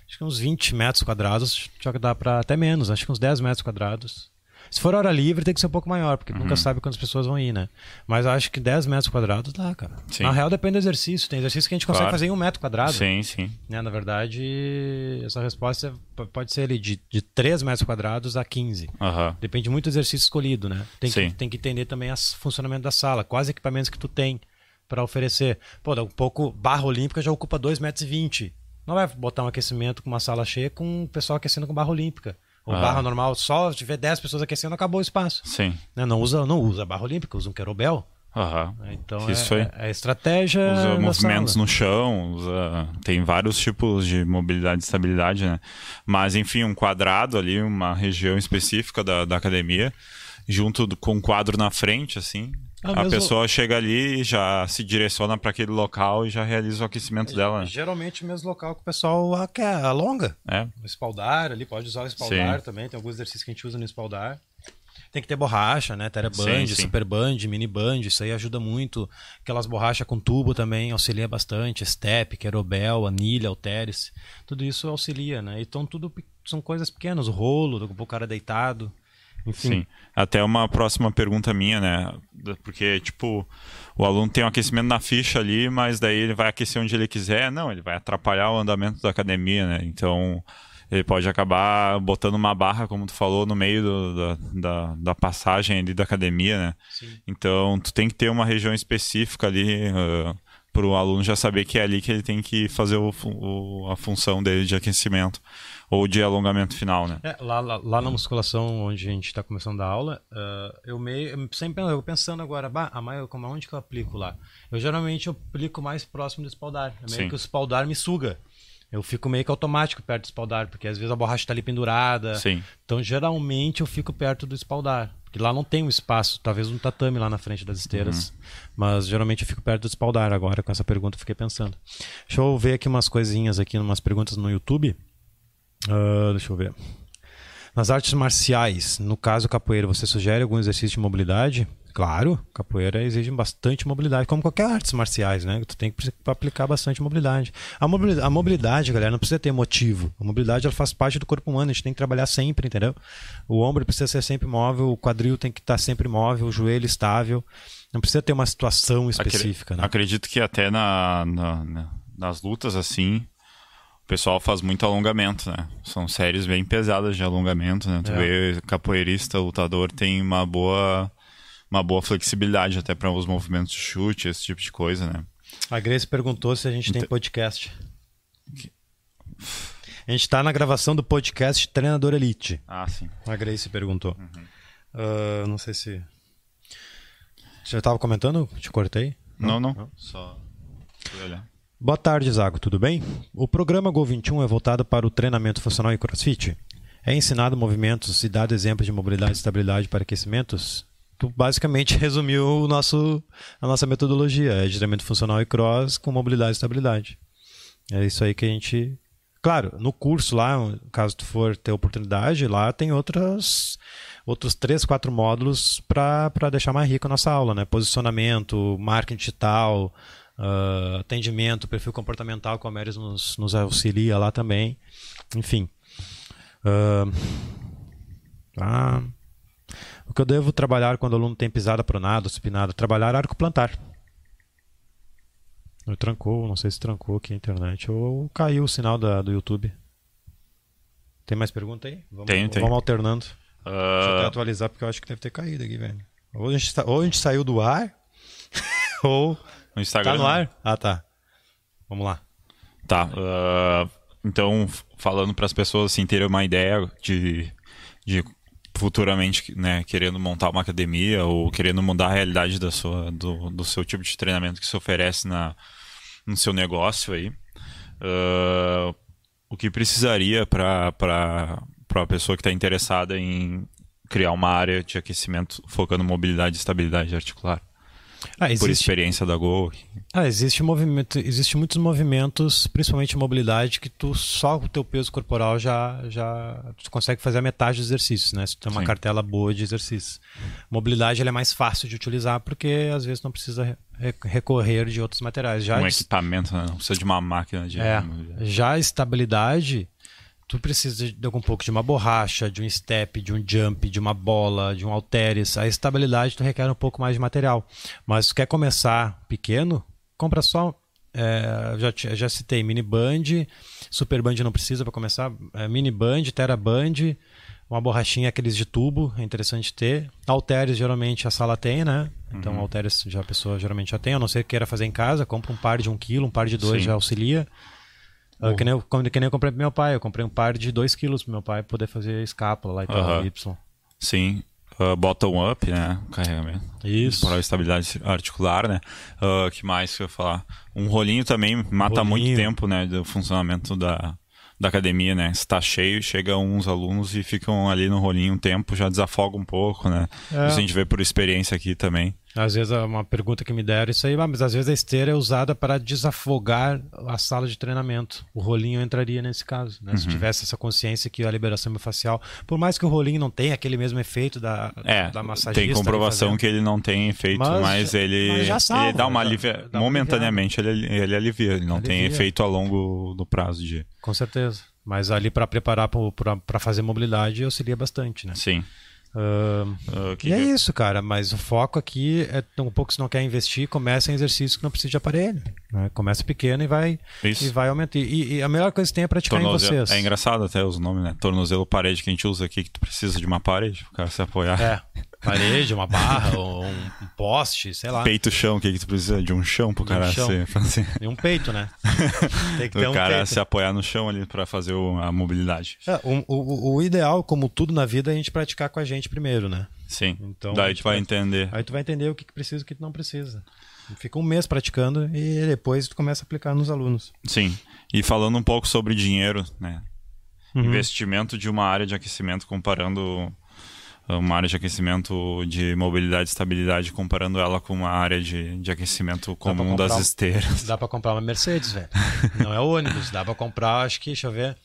Acho que uns 20 metros quadrados já dá para até menos, acho que uns 10 metros quadrados. Se for hora livre, tem que ser um pouco maior, porque uhum. nunca sabe quantas pessoas vão ir, né? Mas acho que 10 metros quadrados dá, cara. Sim. Na real, depende do exercício. Tem exercício que a gente consegue claro. fazer em um metro quadrado. Sim, sim. Né? Na verdade, essa resposta pode ser ali de, de 3 metros quadrados a 15. Uhum. Depende muito do exercício escolhido, né? Tem que, tem que entender também o funcionamento da sala, quais equipamentos que tu tem para oferecer. Pô, um pouco, barra olímpica já ocupa 2,20 metros. Não vai botar um aquecimento com uma sala cheia com o pessoal aquecendo com barra olímpica. O ah. barra normal, só se tiver 10 pessoas aquecendo, acabou o espaço. Sim. Né? Não usa, não usa barra olímpica, usa um querobel. Uhum. Então Isso é, é, a estratégia. Usa movimentos sala. no chão, usa... tem vários tipos de mobilidade e estabilidade, né? Mas enfim, um quadrado ali, uma região específica da, da academia, junto com um quadro na frente, assim, é a mesmo... pessoa chega ali e já se direciona para aquele local e já realiza o aquecimento é, dela. Né? Geralmente o mesmo local que o pessoal quer, alonga. É. O espaldar ali, pode usar o espaldar sim. também. Tem alguns exercícios que a gente usa no espaldar. Tem que ter borracha, né? Teraband, super band, mini band, isso aí ajuda muito. Aquelas borrachas com tubo também auxilia bastante. Step, Querobel, anilha, halteres. Tudo isso auxilia, né? Então tudo são coisas pequenas. O rolo, o cara deitado. Enfim. Sim. Até uma próxima pergunta minha, né? Porque, tipo, o aluno tem um aquecimento na ficha ali, mas daí ele vai aquecer onde ele quiser. Não, ele vai atrapalhar o andamento da academia, né? Então, ele pode acabar botando uma barra, como tu falou, no meio do, da, da, da, passagem ali da academia, né? Sim. Então, tu tem que ter uma região específica ali uh, para o aluno já saber que é ali que ele tem que fazer o, o, a função dele de aquecimento ou de alongamento final, né? É, lá, lá, lá, na musculação, onde a gente está começando a aula, uh, eu meio sempre eu pensando agora, bah, a como onde que eu aplico lá? Eu geralmente eu aplico mais próximo do espaldar, é meio Sim. que o espaldar me suga. Eu fico meio que automático perto do espaldar, porque às vezes a borracha está ali pendurada. Sim. Então, geralmente eu fico perto do espaldar. Porque lá não tem um espaço, talvez um tatame lá na frente das esteiras. Uhum. Mas geralmente eu fico perto do espaldar agora, com essa pergunta eu fiquei pensando. Deixa eu ver aqui umas coisinhas aqui, umas perguntas no YouTube. Uh, deixa eu ver. Nas artes marciais, no caso capoeira, você sugere algum exercício de mobilidade? Claro, capoeira exige bastante mobilidade, como qualquer artes marciais, né? Tu tem que aplicar bastante mobilidade. A mobilidade, a mobilidade, galera, não precisa ter motivo. A mobilidade ela faz parte do corpo humano, a gente tem que trabalhar sempre, entendeu? O ombro precisa ser sempre móvel, o quadril tem que estar sempre móvel, o joelho estável. Não precisa ter uma situação específica, né? Acredito que até na, na, nas lutas assim, o pessoal faz muito alongamento, né? São séries bem pesadas de alongamento, né? Tu é. vê capoeirista, lutador, tem uma boa uma boa flexibilidade até para os movimentos de chute, esse tipo de coisa, né? A Grace perguntou se a gente tem podcast. A gente está na gravação do podcast Treinador Elite. Ah, sim. A Grace perguntou. Uh, não sei se. Você já estava comentando? Te cortei? Não, não. Só fui olhar. Boa tarde, Zago, tudo bem? O programa Gol 21 é voltado para o treinamento funcional e crossfit? É ensinado movimentos e dado exemplos de mobilidade e estabilidade para aquecimentos? Tu basicamente resumiu o nosso, a nossa metodologia: é treinamento funcional e cross com mobilidade e estabilidade. É isso aí que a gente. Claro, no curso lá, caso tu for ter oportunidade, lá tem outras, outros três, quatro módulos para deixar mais rica a nossa aula, né? Posicionamento, marketing digital, uh, atendimento, perfil comportamental, como a Meres nos, nos auxilia lá também. Enfim. Uh, ah, o que eu devo trabalhar quando o aluno tem pisada pronada, supinada? Trabalhar arco plantar. Eu trancou, não sei se trancou aqui a internet ou caiu o sinal da, do YouTube. Tem mais pergunta aí? Vamos, tem, tem. Vamos alternando. Uh... Deixa eu até atualizar porque eu acho que deve ter caído aqui, velho. Ou a gente, ou a gente saiu do ar, ou. No Instagram. Tá no ar? Ah, tá. Vamos lá. Tá. Uh, então, falando para as pessoas assim, terem uma ideia de, de futuramente né, querendo montar uma academia ou querendo mudar a realidade da sua, do, do seu tipo de treinamento que se oferece na, no seu negócio aí. Uh, o que precisaria para a pessoa que está interessada em criar uma área de aquecimento focando em mobilidade e estabilidade articular? Ah, existe... Por experiência da Go. Ah, existe movimento, existe muitos movimentos, principalmente mobilidade, que tu só com o teu peso corporal já já tu consegue fazer a metade dos exercícios, né? Se tu tem uma Sim. cartela boa de exercícios. Mobilidade ela é mais fácil de utilizar porque às vezes não precisa re recorrer de outros materiais. Já um equipamento, né? não precisa de uma máquina de. é, já a estabilidade, tu precisa de um pouco de uma borracha, de um step, de um jump, de uma bola, de um halteres. A estabilidade tu requer um pouco mais de material. Mas se tu quer começar pequeno, compra só. é, já, já citei mini band, super band não precisa para começar. é, mini band, tera band, uma borrachinha aqueles de tubo, é interessante ter. Halteres geralmente a sala tem, né? Então halteres já a pessoa geralmente já tem, a não ser que queira fazer em casa, compra um par de um quilo, um par de dois Sim. já auxilia. Ah, que, nem eu, como- que nem eu comprei pro meu pai. Eu comprei um par de 2 quilos pro meu pai poder fazer escápula lá e tal. Y. Sim. Uh, bottom up, né? Carregamento. Isso. Para a estabilidade articular, né? O que mais que eu ia falar? Um rolinho também mata Rolinho. muito tempo, né? Do funcionamento da, da academia, né? Se tá cheio, chega uns alunos e ficam ali no rolinho um tempo, já desafoga um pouco, né? É. Isso a gente vê por experiência aqui também. Às vezes é uma pergunta que me deram isso aí, ah, mas às vezes a esteira é usada para desafogar a sala de treinamento. O rolinho entraria nesse caso, né? Uhum. Se tivesse essa consciência que a liberação facial, por mais que o rolinho não tenha aquele mesmo efeito da, É, da massagista. tem comprovação ali que ele não tem efeito, Mas- mas, ele, mas salva, ele dá uma alivia... dá uma momentaneamente ele, ele alivia, ele não tem Alivia. efeito a longo do prazo de. Com certeza. Mas ali para preparar para fazer mobilidade auxilia bastante, né? Sim. Uh, que E é isso, cara. Mas o foco aqui é um pouco se não quer investir, começa em exercício que não precisa de aparelho. né? Começa pequeno e vai Isso. e vai aumentar. E, e a melhor coisa que tem é praticar em Tornozelo. vocês. É engraçado até os nomes, né? Tornozelo parede que a gente usa aqui, que tu precisa de uma parede, o cara se apoiar. É, parede, uma barra, ou um, poste, sei lá. Peito chão, o que, que tu precisa? De um chão pro De um cara chão. se, pra se- E um peito, né? Tem que ter o um cara peito. se apoiar no chão ali pra fazer o- a mobilidade. É, o, o, o ideal, como tudo na vida, é a gente praticar com a gente primeiro, né? Sim. Então, Daí tu vai entender. Aí tu vai entender o que que precisa e o que não precisa. Fica um mês praticando e depois tu começa a aplicar nos alunos. Sim. E falando um pouco sobre dinheiro, né? Uhum. Investimento de uma área de aquecimento comparando uma área de aquecimento de mobilidade e estabilidade comparando ela com uma área de, de aquecimento comum das um- esteiras. Dá pra comprar uma Mercedes, velho. Não é ônibus. Dá pra comprar, acho que, deixa eu ver.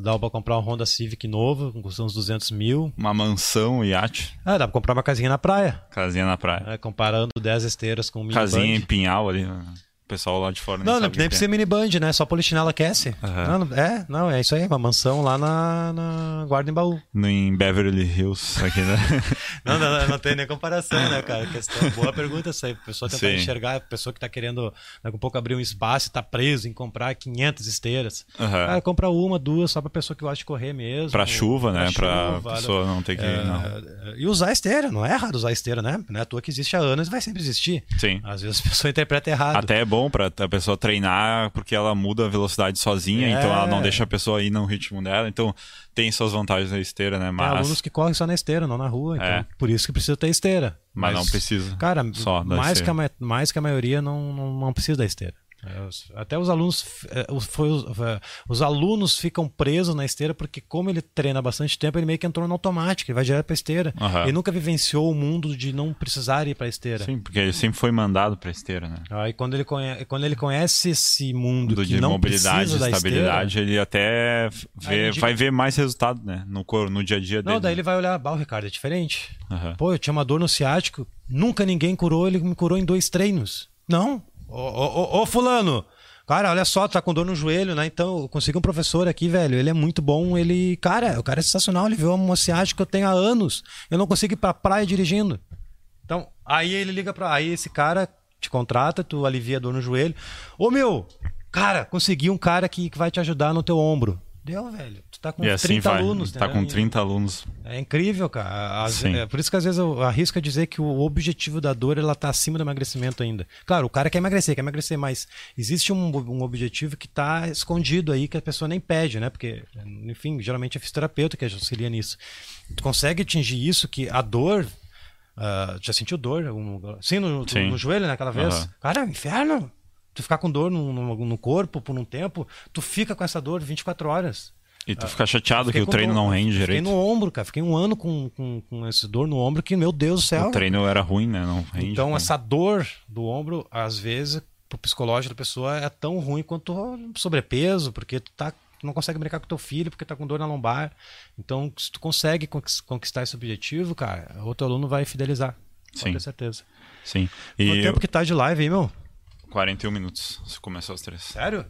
Dá pra comprar um Honda Civic novo, custando uns 200 mil. Uma mansão, iate, Ah, dá pra comprar uma casinha na praia. casinha na praia. né? Comparando 10 esteiras com um Casinha em. Pinhal ali. né? Pessoal lá de fora Não, não nem precisa é. mini band, né? Só polichinela aquece. Aham. Não, é, não, é isso aí, uma mansão lá na, na Guarda em Baú. No, em Beverly Hills, aqui, né? Não, não, não, não tem nem comparação, né, cara? Questão, boa pergunta essa aí. A pessoa tentar Sim. enxergar, a pessoa que tá querendo daqui a pouco abrir um espaço e tá preso em comprar 500 esteiras. Aham. Cara, compra uma, duas, só pra pessoa que gosta de correr mesmo. Pra chuva, né? Pra chuva, pessoa não ter que. é, não. E usar a esteira, não é errado usar a esteira, né? Não é à toa que existe há anos e vai sempre existir. Sim. Às vezes a pessoa interpreta errado. Até é bom pra a pessoa treinar, porque ela muda a velocidade sozinha, É. então ela não deixa a pessoa ir no ritmo dela. Então tem suas vantagens na esteira, né? Tem Mas, alunos que correm só na esteira, não na rua. Então, É. Por isso que precisa ter esteira. mas não precisa. Cara, mais, que a, ma- mais que a maioria não, não, não precisa da esteira. É, Até os alunos, é, os- foi os, é, os alunos ficam presos na esteira porque, como ele treina bastante tempo, ele meio que entrou no automático, ele vai direto pra esteira. Aham. Ele nunca vivenciou o mundo de não precisar ir pra esteira. Sim, porque ele sempre foi mandado pra esteira, né? Aí quando ele, conhece, quando ele conhece esse mundo Do que de não mobilidade, precisa da estabilidade, ele até vê, ele vai ver mais resultado, né? No, cor, no dia a dia esteira, dele. não, daí ele vai olhar, bah, o Ricardo é diferente. Aham. Pô, eu tinha uma dor no ciático, nunca ninguém curou, ele me curou em dois treinos. Não. Ô, ô, ô, ô, fulano, cara, olha só, tu tá com dor no joelho, né? Então, eu consegui um professor aqui, velho, ele é muito bom, ele, cara, o cara é sensacional, ele viu uma ciática que eu tenho há anos, eu não consigo ir pra praia dirigindo. Então, aí ele liga pra, aí esse cara te contrata, tu alivia a dor no joelho. Ô, meu, cara, consegui um cara que, que vai te ajudar no teu ombro. Deu, velho. Tu tá com E 30 assim vai. alunos, tá entendeu? com 30 alunos. É incrível, cara. Sim. é por isso que às vezes eu arrisco a dizer que o objetivo da dor ela tá acima do emagrecimento ainda. Claro, o cara quer emagrecer, quer emagrecer, mas existe um, um objetivo que tá escondido aí que a pessoa nem pede, né? Porque, enfim, geralmente é fisioterapeuta que auxilia nisso. Tu consegue atingir isso que a dor. ah, já sentiu dor? lugar? Sim, no, Sim. no joelho, né? Aquela vez. Aham. Cara, é um inferno. Tu ficar com dor no, no, no corpo por um tempo, tu fica com essa dor 24 horas. E tu fica chateado que Fiquei o com treino dor- não rende Fiquei direito. no ombro, cara. Fiquei um ano com, com, com esse dor no ombro que, meu Deus do céu. O treino era ruim, né? Não rende. então, essa dor do ombro, às vezes, pro psicológico da pessoa é tão ruim quanto o sobrepeso, porque tu tá tu não consegue brincar com teu filho porque tá com dor na lombar. Então, se tu consegue conquis- conquistar esse objetivo, cara, outro aluno vai fidelizar. Sim. ter certeza. Sim. Quanto E tempo que tá de live aí, meu? 41 minutos. Se começou às três. Sério?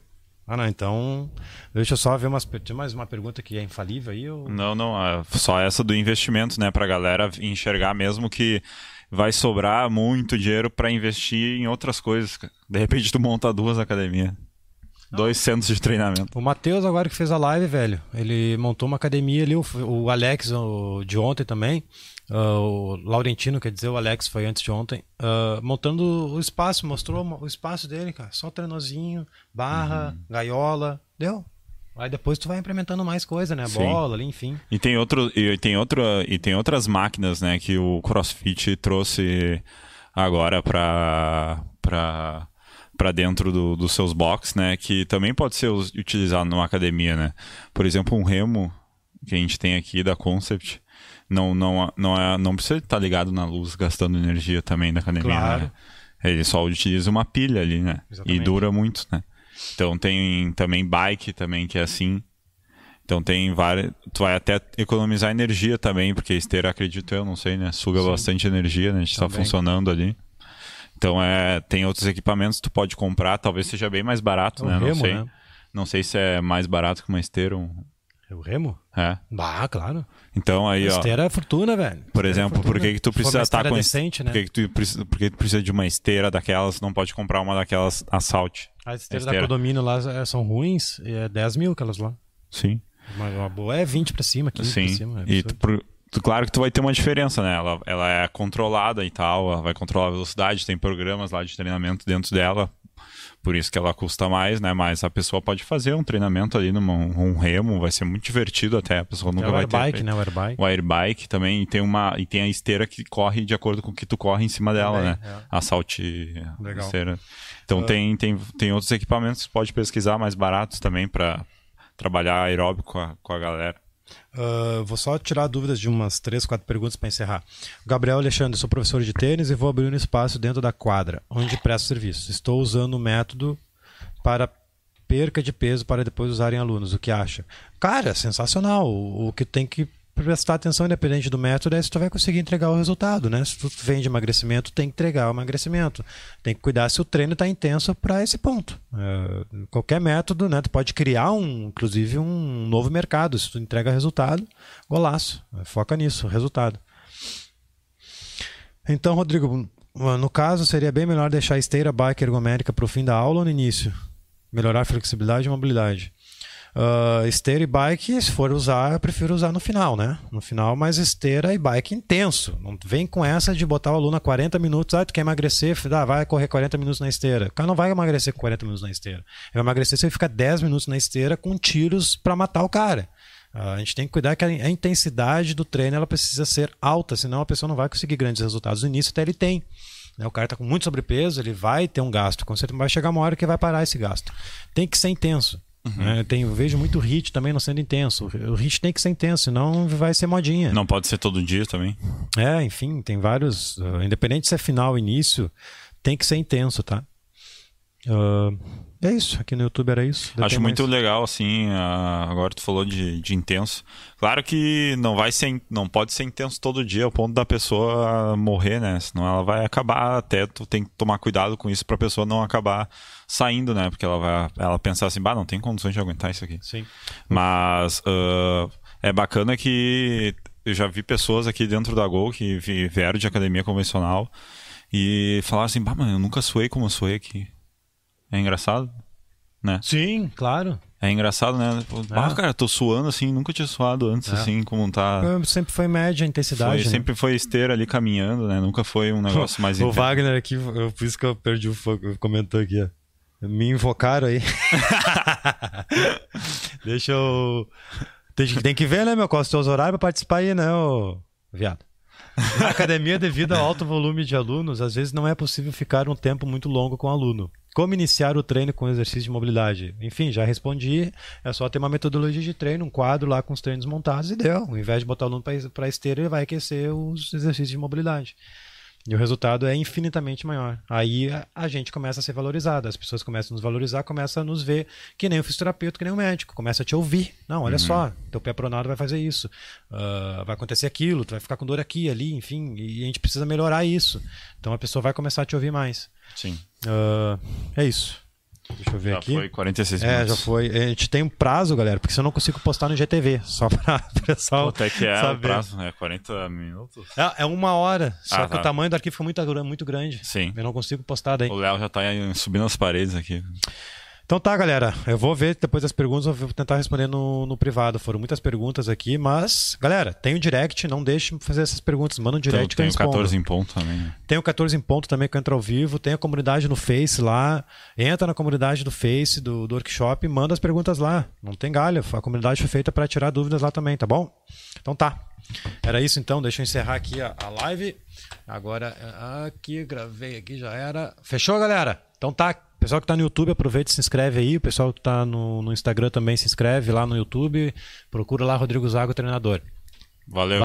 Ah, não, então. Deixa eu só ver umas. Tem mais uma pergunta que é infalível aí? Ou... Não, não, é só essa do investimento, né, pra galera enxergar mesmo que vai sobrar muito dinheiro pra investir em outras coisas. De repente tu monta duas academias, dois centros de treinamento. O Matheus, agora que fez a live, velho, ele montou uma academia ali, o, o Alex o, de ontem também, ah, o Laurentino, quer dizer, o Alex foi antes de ontem, ah, montando o espaço, mostrou o espaço dele, cara, só treinozinho, barra, Uhum. gaiola, deu. Aí depois tu vai implementando mais coisa, né? Sim. Bola ali, enfim. E tem outro e tem outra e tem outras máquinas, né, que o CrossFit trouxe agora pra para para dentro do- dos seus box, né, que também pode ser utilizado numa academia, né? Por exemplo, um remo que a gente tem aqui da Concept não não não é não precisa estar ligado na luz gastando energia também da academia, Claro. né? Ele só utiliza uma pilha ali, né? Exatamente. E dura muito, né? Então tem também bike também que é assim. Então tem várias. Tu vai até economizar energia também, porque esteira, acredito eu, não sei, né? Suga Sim. bastante energia, né? A gente tá Também. funcionando ali. Então é, tem outros equipamentos que tu pode comprar, talvez seja bem mais barato, É né? não remo, sei. né? Não sei se é mais barato que uma esteira. um- O Remo? É. Bah, claro. Então aí, ó. esteira é fortuna, velho. Por Esteira é exemplo, por que, que tu precisa uma estar com decente, né? por que, que tu precisa, por que tu precisa de uma esteira daquelas, não pode comprar uma daquelas Assault? As esteiras da esteira. condomínio lá é, são ruins, e é 10 mil aquelas lá. Sim. Mas uma boa é 20 pra cima, 15 Sim. pra cima. é e tu, por- tu- claro que tu vai ter uma diferença, né? Ela, ela é controlada e tal, ela vai controlar a velocidade, tem programas lá de treinamento dentro dela. Por isso que ela custa mais, né? Mas a pessoa pode fazer um treinamento ali num um remo, vai ser muito divertido até, a pessoa nunca é o vai ter. airbike, feito. né? O airbike. O airbike também e tem uma e tem a esteira que corre de acordo com o que tu corre em cima dela, Também, né? é. A Salt Legal. esteira. Então Ah. tem, tem tem outros equipamentos que pode pesquisar mais baratos também para trabalhar aeróbico com a, com a galera. Ah, vou só tirar dúvidas de umas três, quatro perguntas para encerrar. Gabriel Alexandre, sou professor de tênis e vou abrir um espaço dentro da quadra, onde presto serviço. Estou usando o método para perca de peso para depois usarem alunos. O que acha? Cara, sensacional. O, o que tem que prestar atenção, independente do método, é se tu vai conseguir entregar o resultado, né? Se tu vende emagrecimento, tem que entregar o emagrecimento. Tem que cuidar se o treino está intenso para esse ponto. É, qualquer método, né? Tu pode criar, um, inclusive, um novo mercado. Se tu entrega resultado, golaço. Foca nisso, resultado. Então, Rodrigo, no caso, seria bem melhor deixar a esteira bike ergomérica para o fim da aula ou no início? Melhorar a flexibilidade e mobilidade. Uh, esteira e bike, se for usar, eu prefiro usar no final, né? No final, mas esteira e bike intenso. Não vem com essa de botar o aluno a 40 minutos, ah, tu quer emagrecer, ah, vai correr 40 minutos na esteira. O cara não vai emagrecer com 40 minutos na esteira. Ele vai emagrecer se ele ficar 10 minutos na esteira com tiros para matar o cara. Uh, a gente tem que cuidar que a, a intensidade do treino ela precisa ser alta, senão a pessoa não vai conseguir grandes resultados. No início até ele tem. Né? O cara está com muito sobrepeso, ele vai ter um gasto. Com certeza vai chegar uma hora que vai parar esse gasto. Tem que ser intenso. Uhum. Né? Tem, eu vejo muito hit também não sendo intenso. O hit tem que ser intenso, senão vai ser modinha. Não pode ser todo dia também. É, enfim, tem vários. Uh, independente se é final ou início, tem que ser intenso, tá? Uh, é isso, aqui no YouTube era isso. Acho muito mais... legal, assim, agora tu falou de, de intenso. Claro que não vai ser, não pode ser intenso todo dia ao ponto da pessoa morrer, né? Senão ela vai acabar até, tu tem que tomar cuidado com isso pra pessoa não acabar saindo, né? Porque ela vai ela pensar assim, bah, não tem condições de aguentar isso aqui. Sim. Mas uh, é bacana que eu já vi pessoas aqui dentro da Gol que vieram de academia convencional e falaram assim, bah, mano, eu nunca suei como eu suei aqui. É engraçado, né? Sim, claro. É engraçado, né? Ah, cara, tô suando assim, nunca tinha suado antes, é. assim, como tá. Sempre foi média a intensidade. Foi, né? Sempre foi esteira ali caminhando, né? Nunca foi um negócio mais O Wagner aqui, eu, por isso que eu perdi o fogo, comentou aqui, ó. Me invocaram aí. Deixa eu. Tem, tem, que ver, né, meu? Qual os teus horários pra participar aí, né, ô... viado? Na academia, devido ao alto volume de alunos, às vezes não é possível ficar um tempo muito longo com o aluno. Como iniciar o treino com exercício de mobilidade? Enfim, já respondi. É só ter uma metodologia de treino, um quadro lá com os treinos montados e deu. Ao invés de botar o aluno para esteira, ele vai aquecer os exercícios de mobilidade. E o resultado é infinitamente maior. Aí a, a, gente começa a ser valorizado, as pessoas começam a nos valorizar, começam a nos ver que nem o fisioterapeuta, que nem o médico, começa a te ouvir. Não, olha uhum. só, teu pé pronado vai fazer isso, uh, vai acontecer aquilo, tu vai ficar com dor aqui, ali, enfim, e a gente precisa melhorar isso. Então a pessoa vai começar a te ouvir mais. Sim. Uh, é isso. Deixa eu ver já aqui. Já foi 46 minutos. É, já foi. A gente tem um prazo, galera, porque se eu não consigo postar no GTV, só pra pessoal. Até que é saber. o prazo, é 40 minutos. É, é uma hora, só ah, que tá. o tamanho do arquivo foi muito, muito grande. Sim. Eu não consigo postar daí. O Léo já tá subindo as paredes aqui. Então tá, galera. Eu vou ver depois das perguntas, eu vou tentar responder no, no privado. Foram muitas perguntas aqui, mas, galera, tem o direct, não deixe de fazer essas perguntas. Manda um direct então, tem o 14 em ponto também. Tem o 14 em ponto também que entra ao vivo. Tem a comunidade no Face lá. Entra na comunidade do Face do, do workshop e manda as perguntas lá. Não tem galho. A comunidade foi feita para tirar dúvidas lá também, tá bom? Então tá. Era isso então. Deixa eu encerrar aqui a, a live. Agora, aqui, gravei aqui, já era. Fechou, galera? Então tá. Pessoal que está no YouTube, aproveita e se inscreve aí. O pessoal que está no, no Instagram também se inscreve lá no YouTube. Procura lá Rodrigo Zago, treinador. Valeu.